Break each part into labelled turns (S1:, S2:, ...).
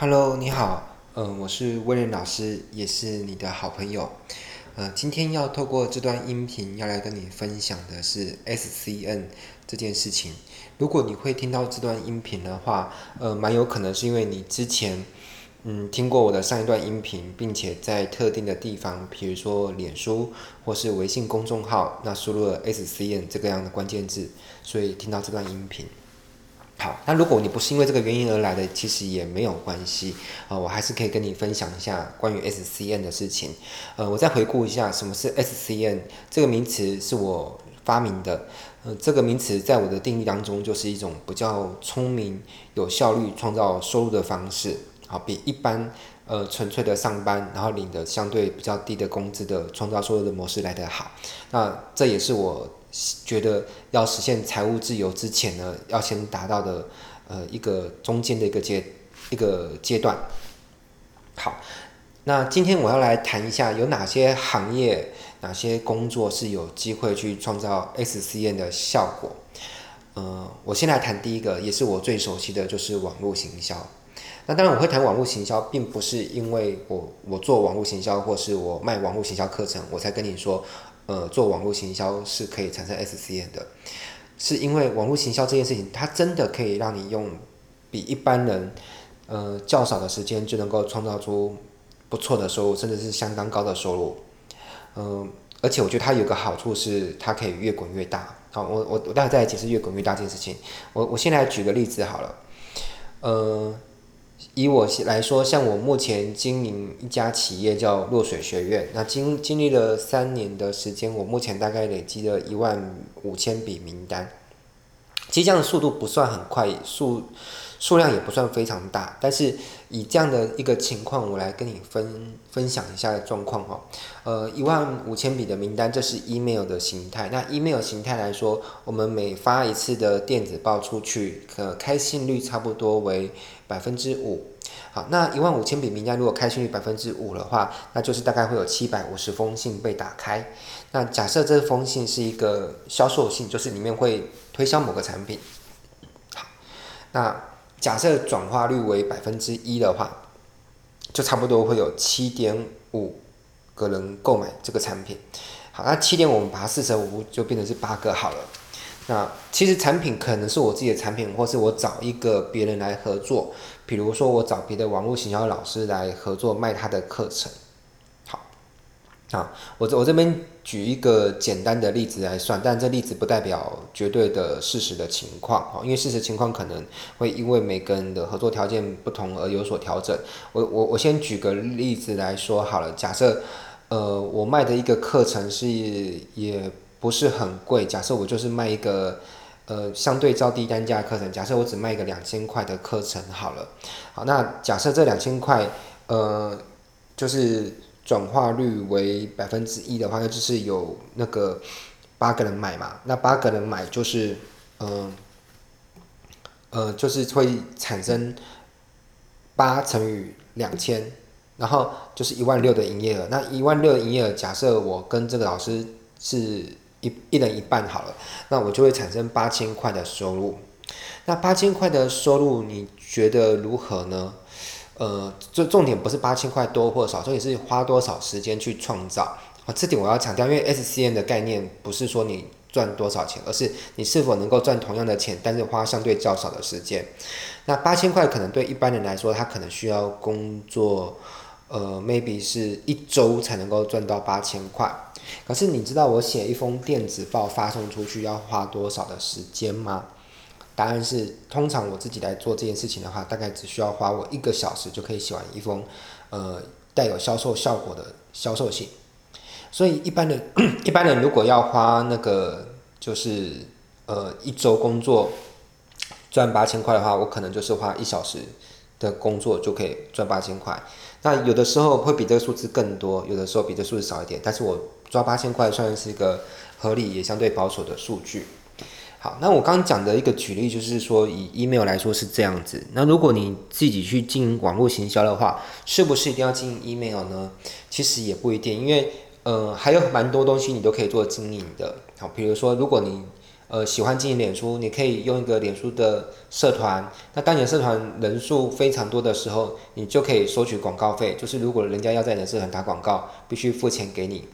S1: Hello，你好，嗯、我是威廉老师，也是你的好朋友。呃，今天要透过这段音频要来跟你分享的是 SCN 这件事情。如果你会听到这段音频的话，呃，蛮有可能是因为你之前嗯听过我的上一段音频，并且在特定的地方，比如说脸书或是微信公众号，那输入了 SCN 这个样的关键字，所以听到这段音频。好，那如果你不是因为这个原因而来的，其实也没有关系啊、呃，我还是可以跟你分享一下关于 SCN 的事情。呃，我再回顾一下什么是 SCN 这个名词是我发明的。呃，这个名词在我的定义当中就是一种比较聪明、有效率创造收入的方式。好，比一般呃纯粹的上班，然后领的相对比较低的工资的创造收入的模式来得好。那这也是我。觉得要实现财务自由之前呢，要先达到的呃一个中间的一个阶一个阶段。好，那今天我要来谈一下有哪些行业、哪些工作是有机会去创造 SCN 的效果。呃，我先来谈第一个，也是我最熟悉的就是网络行销。那当然我会谈网络行销，并不是因为我我做网络行销，或是我卖网络行销课程，我才跟你说。呃，做网络行销是可以产生 SCN 的，是因为网络行销这件事情，它真的可以让你用比一般人呃较少的时间就能够创造出不错的收入，甚至是相当高的收入。嗯、而且我觉得它有个好处是，它可以越滚越大。好，我我我待会再来解释越滚越大这件事情。我我先来举个例子好了，呃。以我来说，像我目前经营一家企业叫落水学院，那经经历了三年的时间，我目前大概累积了一万五千笔名单。其实这样的速度不算很快，数数量也不算非常大，但是以这样的一个情况，我来跟你分分享一下状况哈。呃，一万五千笔的名单，这是 email 的形态。那 email 形态来说，我们每发一次的电子报出去，可开信率差不多为百分之五。好，那一万五千笔名单，如果开信率百分之五的话，那就是大概会有七百五十封信被打开。那假设这封信是一个销售信，就是里面会推销某个产品。好，那假设转化率为百分之一的话，就差不多会有七点五个人购买这个产品。好，那七点我们把它四舍五入就变成是八个好了。那其实产品可能是我自己的产品，或是我找一个别人来合作，比如说我找别的网络行销老师来合作卖他的课程。啊，我这我这边举一个简单的例子来算，但这例子不代表绝对的事实的情况，因为事实情况可能会因为每个人的合作条件不同而有所调整。我我我先举个例子来说好了，假设呃我卖的一个课程是也。不是很贵，假设我就是卖一个，呃，相对较低单价课程，假设我只卖一个两千块的课程好了，好，那假设这两千块，呃，就是转化率为百分之一的话，那就是有那个八个人买嘛，那八个人买就是，嗯、呃，呃，就是会产生八乘以两千，然后就是一万六的营业额，那一万六的营业额，假设我跟这个老师是。一一人一半好了，那我就会产生八千块的收入。那八千块的收入，你觉得如何呢？呃，就重点不是八千块多或少，重点是花多少时间去创造啊。这点我要强调，因为 SCN 的概念不是说你赚多少钱，而是你是否能够赚同样的钱，但是花相对较少的时间。那八千块可能对一般人来说，他可能需要工作。呃，maybe 是一周才能够赚到八千块。可是你知道我写一封电子报发送出去要花多少的时间吗？答案是，通常我自己来做这件事情的话，大概只需要花我一个小时就可以写完一封，呃，带有销售效果的销售信。所以一般人，一般人如果要花那个就是呃一周工作赚八千块的话，我可能就是花一小时的工作就可以赚八千块。那有的时候会比这个数字更多，有的时候比这数字少一点，但是我抓八千块算是一个合理也相对保守的数据。好，那我刚刚讲的一个举例就是说，以 email 来说是这样子。那如果你自己去经营网络行销的话，是不是一定要经营 email 呢？其实也不一定，因为呃还有蛮多东西你都可以做经营的。好，比如说如果你呃喜欢经营脸书，你可以用一个脸书的社团。那当你社团人数非常多的时候，你就可以收取广告费。就是如果人家要在你的社团打广告，必须付钱给你。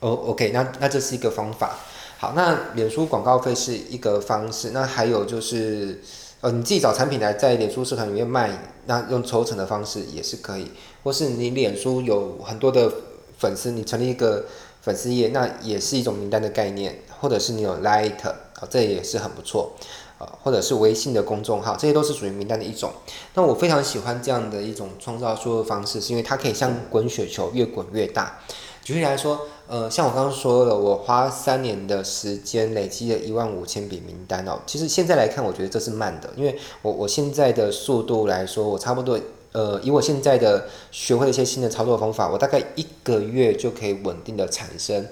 S1: 哦，OK，那那这是一个方法。好，那脸书广告费是一个方式。那还有就是，呃，你自己找产品来在脸书社团里面卖，那用抽成的方式也是可以。或是你脸书有很多的粉丝，你成立一个粉丝页，那也是一种名单的概念。或者是你有 Light，啊，这也是很不错。呃，或者是微信的公众号，这些都是属于名单的一种。那我非常喜欢这样的一种创造收入方式，是因为它可以像滚雪球，越滚越大。举例来说，呃，像我刚刚说了，我花三年的时间累积了一万五千笔名单哦。其实现在来看，我觉得这是慢的，因为我我现在的速度来说，我差不多，呃，以我现在的学会了一些新的操作方法，我大概一个月就可以稳定的产生，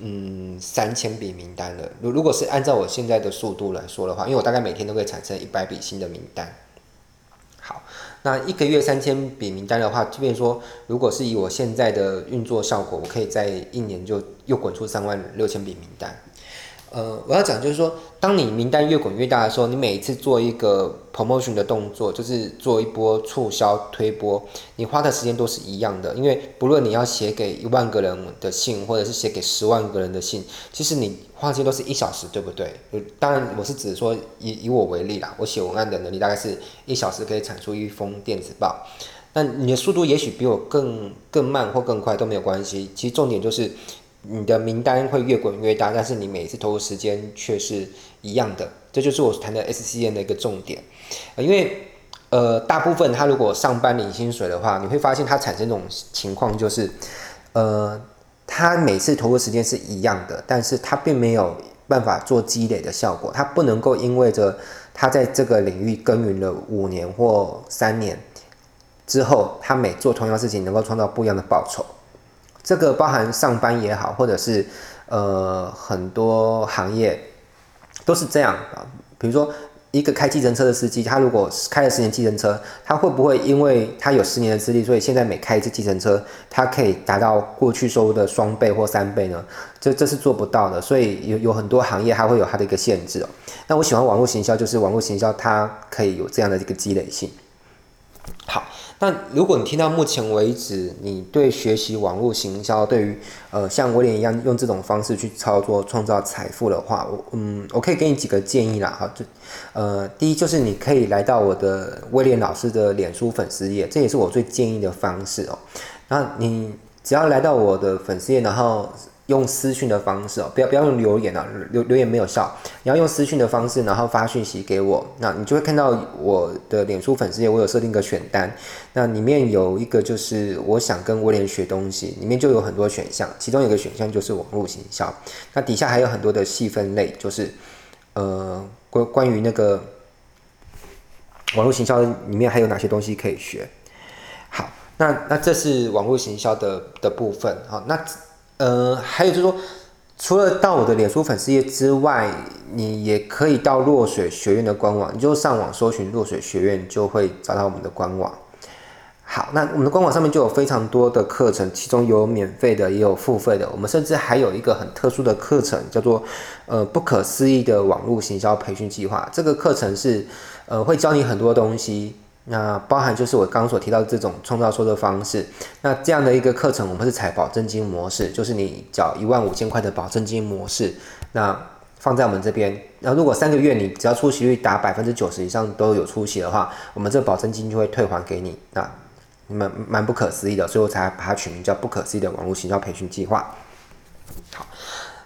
S1: 嗯，三千笔名单了。如如果是按照我现在的速度来说的话，因为我大概每天都会产生一百笔新的名单。那一个月三千笔名单的话，即便说，如果是以我现在的运作效果，我可以在一年就又滚出三万六千笔名单。呃，我要讲就是说，当你名单越滚越大的时候，你每一次做一个 promotion 的动作，就是做一波促销推播，你花的时间都是一样的。因为不论你要写给一万个人的信，或者是写给十万个人的信，其实你花的时间都是一小时，对不对？当然，我是指说以以我为例啦，我写文案的能力大概是一小时可以产出一封电子报。那你的速度也许比我更更慢或更快都没有关系。其实重点就是。你的名单会越滚越大，但是你每次投入时间却是一样的，这就是我谈的 SCN 的一个重点。因为呃，大部分他如果上班领薪水的话，你会发现他产生这种情况就是，呃，他每次投入时间是一样的，但是他并没有办法做积累的效果，他不能够因为着他在这个领域耕耘了五年或三年之后，他每做同样事情能够创造不一样的报酬。这个包含上班也好，或者是呃很多行业都是这样啊。比如说一个开计程车的司机，他如果开了十年计程车，他会不会因为他有十年的资历，所以现在每开一次计程车，他可以达到过去收入的双倍或三倍呢？这这是做不到的。所以有有很多行业它会有它的一个限制哦。那我喜欢网络行销，就是网络行销它可以有这样的一个积累性。好。那如果你听到目前为止，你对学习网络行销，对于呃像威廉一样用这种方式去操作创造财富的话，我嗯我可以给你几个建议啦哈，就呃第一就是你可以来到我的威廉老师的脸书粉丝页，这也是我最建议的方式哦。那你只要来到我的粉丝页，然后。用私讯的方式哦，不要不要用留言啊，留留言没有效。你要用私讯的方式，然后发讯息给我，那你就会看到我的脸书粉丝页，我有设定一个选单，那里面有一个就是我想跟威廉学东西，里面就有很多选项，其中有一个选项就是网络行销，那底下还有很多的细分类，就是呃关关于那个网络行销里面还有哪些东西可以学。好，那那这是网络行销的的部分，好，那。呃，还有就是说，除了到我的脸书粉丝页之外，你也可以到落水学院的官网，你就上网搜寻落水学院，就会找到我们的官网。好，那我们的官网上面就有非常多的课程，其中有免费的，也有付费的。我们甚至还有一个很特殊的课程，叫做呃不可思议的网络行销培训计划。这个课程是呃会教你很多东西。那包含就是我刚刚所提到的这种创造收入的方式。那这样的一个课程，我们是采保证金模式，就是你缴一万五千块的保证金模式。那放在我们这边，那如果三个月你只要出席率达百分之九十以上都有出席的话，我们这保证金就会退还给你。那蛮蛮不可思议的，所以我才把它取名叫不可思议的网络行销培训计划。好。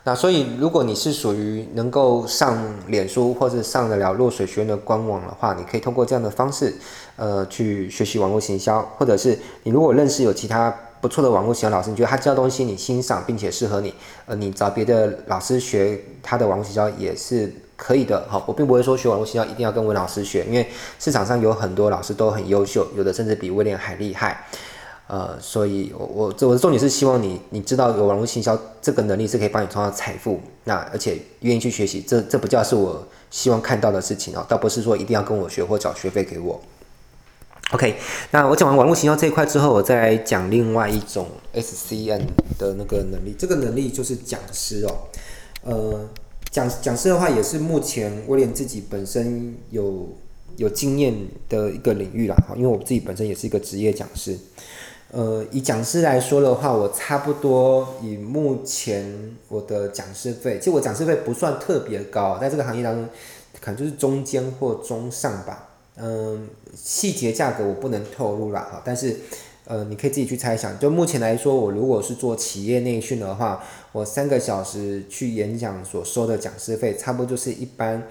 S1: 那所以，如果你是属于能够上脸书或者上得了落水学院的官网的话，你可以通过这样的方式，呃，去学习网络行销，或者是你如果认识有其他不错的网络行销老师，你觉得他教东西你欣赏并且适合你，呃，你找别的老师学他的网络行销也是可以的。好，我并不会说学网络行销一定要跟文老师学，因为市场上有很多老师都很优秀，有的甚至比威廉还厉害。呃，所以我，我我我的重点是希望你，你知道有网络行销这个能力是可以帮你创造财富，那而且愿意去学习，这这不叫是我希望看到的事情哦，倒不是说一定要跟我学或缴学费给我。OK，那我讲完网络行销这一块之后，我再来讲另外一种 SCN 的那个能力，这个能力就是讲师哦，呃，讲讲师的话，也是目前威廉自己本身有有经验的一个领域啦。因为我自己本身也是一个职业讲师。呃，以讲师来说的话，我差不多以目前我的讲师费，其实我讲师费不算特别高，在这个行业当中，可能就是中间或中上吧。嗯，细节价格我不能透露啦，哈，但是。呃，你可以自己去猜想。就目前来说，我如果是做企业内训的话，我三个小时去演讲所收的讲师费，差不多就是一般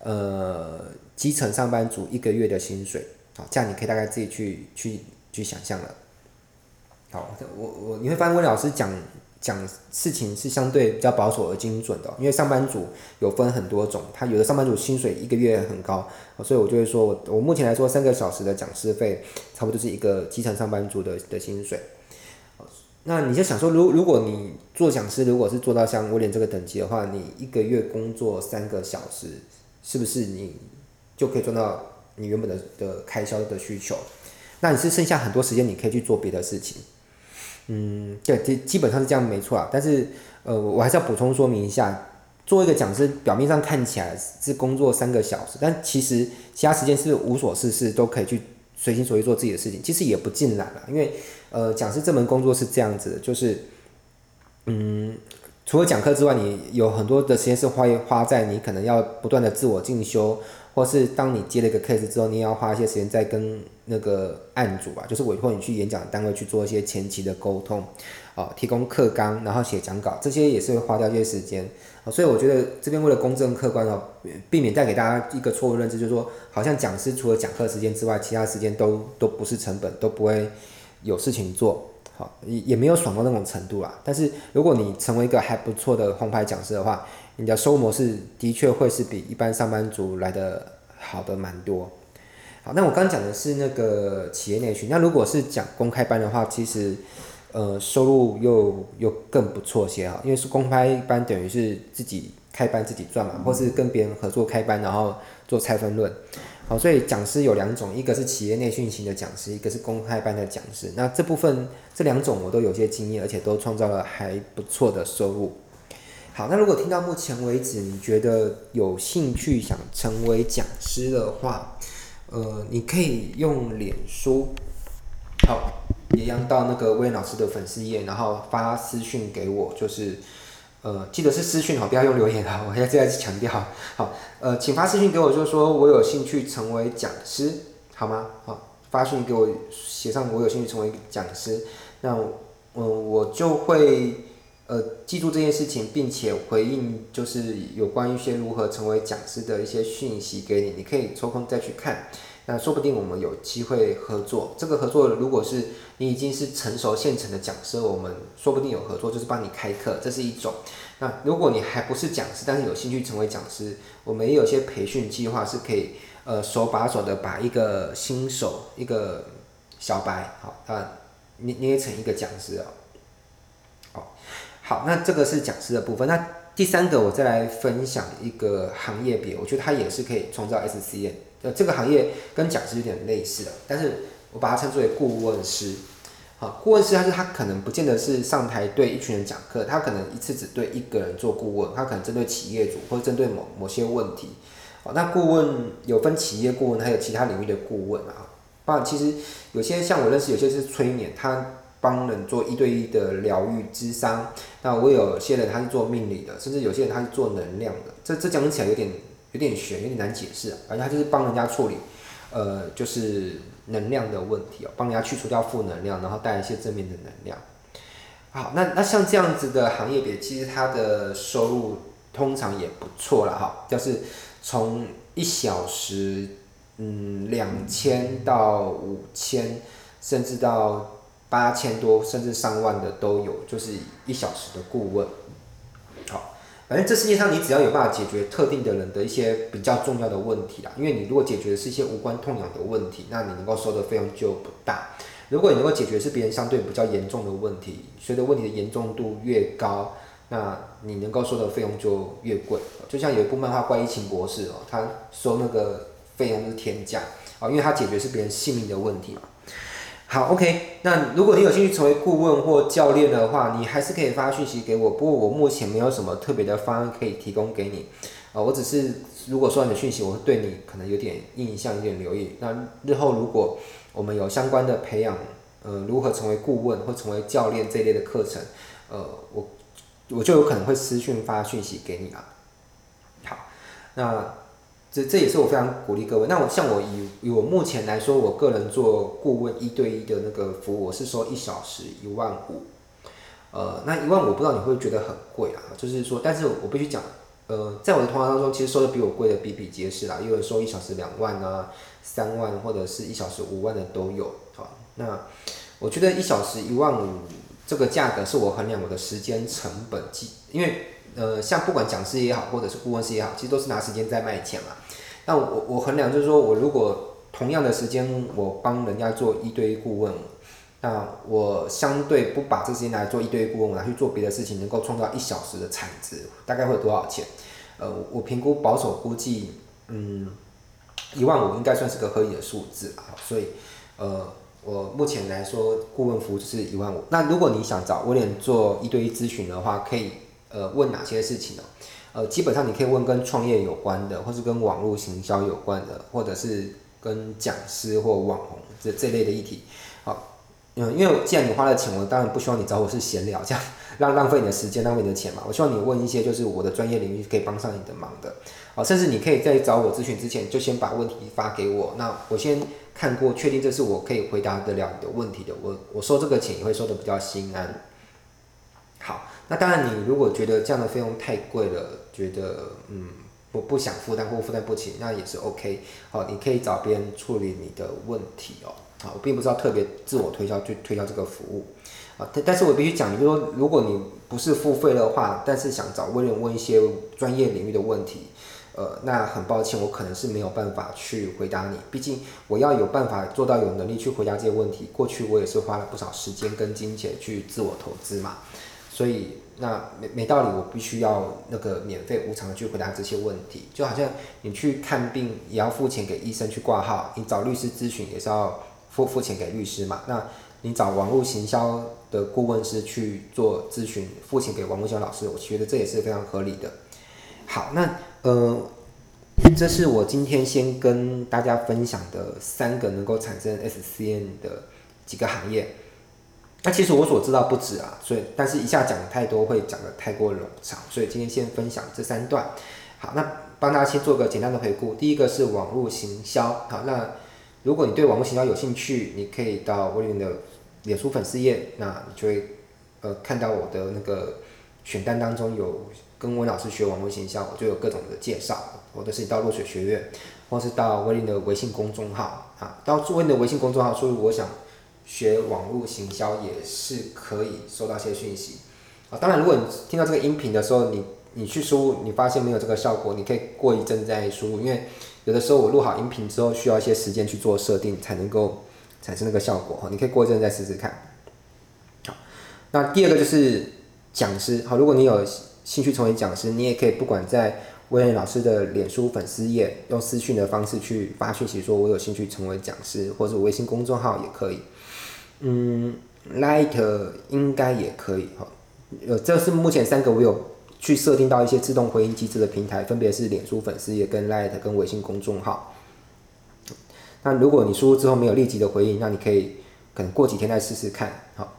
S1: 呃基层上班族一个月的薪水。好，这样你可以大概自己去去去想象了。好，我我你会发现温老师讲。讲事情是相对比较保守而精准的，因为上班族有分很多种，他有的上班族薪水一个月很高，所以我就会说我我目前来说三个小时的讲师费，差不多是一个基层上班族的的薪水。那你就想说，如如果你做讲师，如果是做到像威廉这个等级的话，你一个月工作三个小时，是不是你就可以赚到你原本的的开销的需求？那你是剩下很多时间，你可以去做别的事情。嗯，对，基基本上是这样，没错啊。但是，呃，我还是要补充说明一下，做一个讲师，表面上看起来是工作三个小时，但其实其他时间是无所事事，都可以去随心所欲做自己的事情。其实也不尽然了，因为，呃，讲师这门工作是这样子的，就是，嗯，除了讲课之外，你有很多的时间是花花在你可能要不断的自我进修。或是当你接了一个 case 之后，你也要花一些时间再跟那个案主吧，就是委托你去演讲单位去做一些前期的沟通，啊、提供课纲，然后写讲稿，这些也是会花掉一些时间。啊、所以我觉得这边为了公正客观哦，避免带给大家一个错误认知，就是说好像讲师除了讲课时间之外，其他时间都都不是成本，都不会有事情做，好、也也没有爽到那种程度啦。但是如果你成为一个还不错的红牌讲师的话，你的收入模式的确会是比一般上班族来的好的蛮多。好，那我刚讲的是那个企业内训，那如果是讲公开班的话，其实呃收入又又更不错些啊，因为是公开班等于是自己开班自己赚嘛，或是跟别人合作开班，然后做拆分论。好，所以讲师有两种，一个是企业内训型的讲师，一个是公开班的讲师。那这部分这两种我都有些经验，而且都创造了还不错的收入。好，那如果听到目前为止，你觉得有兴趣想成为讲师的话，呃，你可以用脸书，好，也让到那个威老师的粉丝页，然后发私讯给我，就是，呃，记得是私讯好，不要用留言啊，我现在再次强调，好，呃，请发私讯给我，就是说我有兴趣成为讲师，好吗？好，发讯给我，写上我有兴趣成为讲师，那，嗯、我就会。呃，记住这件事情，并且回应就是有关一些如何成为讲师的一些讯息给你，你可以抽空再去看。那说不定我们有机会合作。这个合作如果是你已经是成熟现成的讲师，我们说不定有合作，就是帮你开课，这是一种。那如果你还不是讲师，但是有兴趣成为讲师，我们也有些培训计划是可以呃手把手的把一个新手一个小白好啊捏捏成一个讲师啊。好，好那这个是讲师的部分。那第三个，我再来分享一个行业别，我觉得它也是可以创造 SCN。呃，这个行业跟讲师有点类似的，但是我把它称之为顾问师。好，顾问师他是他可能不见得是上台对一群人讲课，他可能一次只对一个人做顾问，他可能针对企业主或者针对某某些问题。好，那顾问有分企业顾问，还有其他领域的顾问啊。包括其实有些像我认识，有些是催眠，他。帮人做一对一的疗愈咨商，那我有些人他是做命理的，甚至有些人他是做能量的，这这讲起来有点有点玄，有点难解释。反正他就是帮人家处理，呃，就是能量的问题哦，帮人家去除掉负能量，然后带一些正面的能量。好，那那像这样子的行业别，其实他的收入通常也不错了哈，就是从一小时嗯两千到五千，甚至到。八千多甚至上万的都有，就是一小时的顾问。好，反正这世界上你只要有办法解决特定的人的一些比较重要的问题啦，因为你如果解决的是一些无关痛痒的问题，那你能够收的费用就不大。如果你能够解决是别人相对比较严重的问题，随着问题的严重度越高，那你能够收的费用就越贵。就像有一部漫画《怪医秦博士》哦，他收那个费用是天价啊，因为他解决是别人性命的问题嘛。好，OK。那如果你有兴趣成为顾问或教练的话，你还是可以发讯息给我。不过我目前没有什么特别的方案可以提供给你。呃，我只是如果说你的讯息，我会对你可能有点印象，有点留意。那日后如果我们有相关的培养，呃，如何成为顾问或成为教练这一类的课程，呃，我我就有可能会私讯发讯息给你啊。好，那。这这也是我非常鼓励各位。那我像我以以我目前来说，我个人做顾问一对一的那个服务，我是收一小时一万五。呃，那一万五不知道你会觉得很贵啊，就是说，但是我必须讲，呃，在我的同行当中，其实收的比我贵的比比皆是啦。有人收一小时两万啊、三万，或者是一小时五万的都有。好，那我觉得一小时一万五这个价格是我衡量我的时间成本计，因为。呃，像不管讲师也好，或者是顾问师也好，其实都是拿时间在卖钱嘛。那我我衡量就是说，我如果同样的时间，我帮人家做一对一顾问，那我相对不把这时间来做一对一顾问，我拿去做别的事情，能够创造一小时的产值，大概会有多少钱？呃，我评估保守估计，嗯，一万五应该算是个合理的数字啊。所以，呃，我目前来说，顾问服务就是一万五。那如果你想找威廉做一对一咨询的话，可以。呃，问哪些事情呢？呃，基本上你可以问跟创业有关的，或是跟网络行销有关的，或者是跟讲师或网红这这类的议题。好，嗯，因为既然你花了钱，我当然不希望你找我是闲聊，这样浪浪费你的时间，浪费你的钱嘛。我希望你问一些就是我的专业领域可以帮上你的忙的。好，甚至你可以在找我咨询之前，就先把问题发给我，那我先看过，确定这是我可以回答得了你的问题的，我我收这个钱也会收得比较心安。那当然，你如果觉得这样的费用太贵了，觉得嗯不不想负担或负担不起，那也是 OK。好，你可以找别人处理你的问题哦。好，我并不是要特别自我推销去推销这个服务啊。但但是我必须讲，就是说，如果你不是付费的话，但是想找威廉问一些专业领域的问题，呃，那很抱歉，我可能是没有办法去回答你。毕竟我要有办法做到有能力去回答这些问题，过去我也是花了不少时间跟金钱去自我投资嘛。所以那没没道理，我必须要那个免费无偿的去回答这些问题，就好像你去看病也要付钱给医生去挂号，你找律师咨询也是要付付钱给律师嘛。那你找网络行销的顾问师去做咨询，付钱给网络行销老师，我觉得这也是非常合理的。好，那呃，这是我今天先跟大家分享的三个能够产生 SCN 的几个行业。那其实我所知道不止啊，所以但是一下讲太多会讲得太过冗长，所以今天先分享这三段。好，那帮大家先做个简单的回顾。第一个是网络行销，好，那如果你对网络行销有兴趣，你可以到威廉的脸书粉丝页，那你就会呃看到我的那个选单当中有跟温老师学网络行销，我就有各种的介绍，或者是到落水学院，或是到威廉的微信公众号啊，到威廉的微信公众号，所以我想。学网络行销也是可以收到一些讯息啊。当然，如果你听到这个音频的时候，你你去输入，你发现没有这个效果，你可以过一阵再输入，因为有的时候我录好音频之后，需要一些时间去做设定，才能够产生那个效果哈。你可以过一阵再试试看。好，那第二个就是讲师，好，如果你有兴趣成为讲师，你也可以不管在威廉老师的脸书粉丝页用私讯的方式去发讯息，说我有兴趣成为讲师，或者微信公众号也可以。嗯，Light 应该也可以哈，呃，这是目前三个我有去设定到一些自动回应机制的平台，分别是脸书粉丝页、跟 Light 跟微信公众号。那如果你输入之后没有立即的回应，那你可以可能过几天再试试看。好，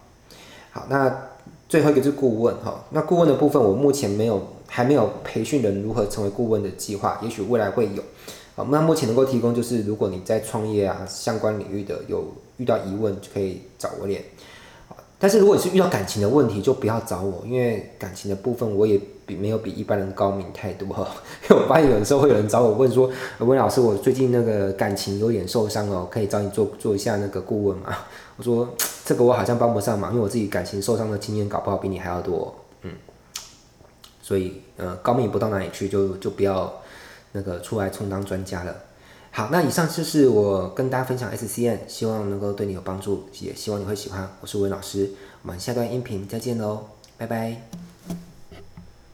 S1: 好，那最后一个就是顾问哈，那顾问的部分我目前没有还没有培训人如何成为顾问的计划，也许未来会有。好，那目前能够提供就是如果你在创业啊相关领域的有。遇到疑问就可以找我练，但是如果你是遇到感情的问题，就不要找我，因为感情的部分我也比没有比一般人高明太多。因 为我发现有的时候会有人找我问说，温老师，我最近那个感情有点受伤哦，可以找你做做一下那个顾问吗？我说这个我好像帮不上忙，因为我自己感情受伤的经验搞不好比你还要多，嗯，所以呃高明不到哪里去，就就不要那个出来充当专家了。好，那以上就是我跟大家分享 SCN，希望能够对你有帮助，也希望你会喜欢。我是文老师，我们下段音频再见喽，拜拜。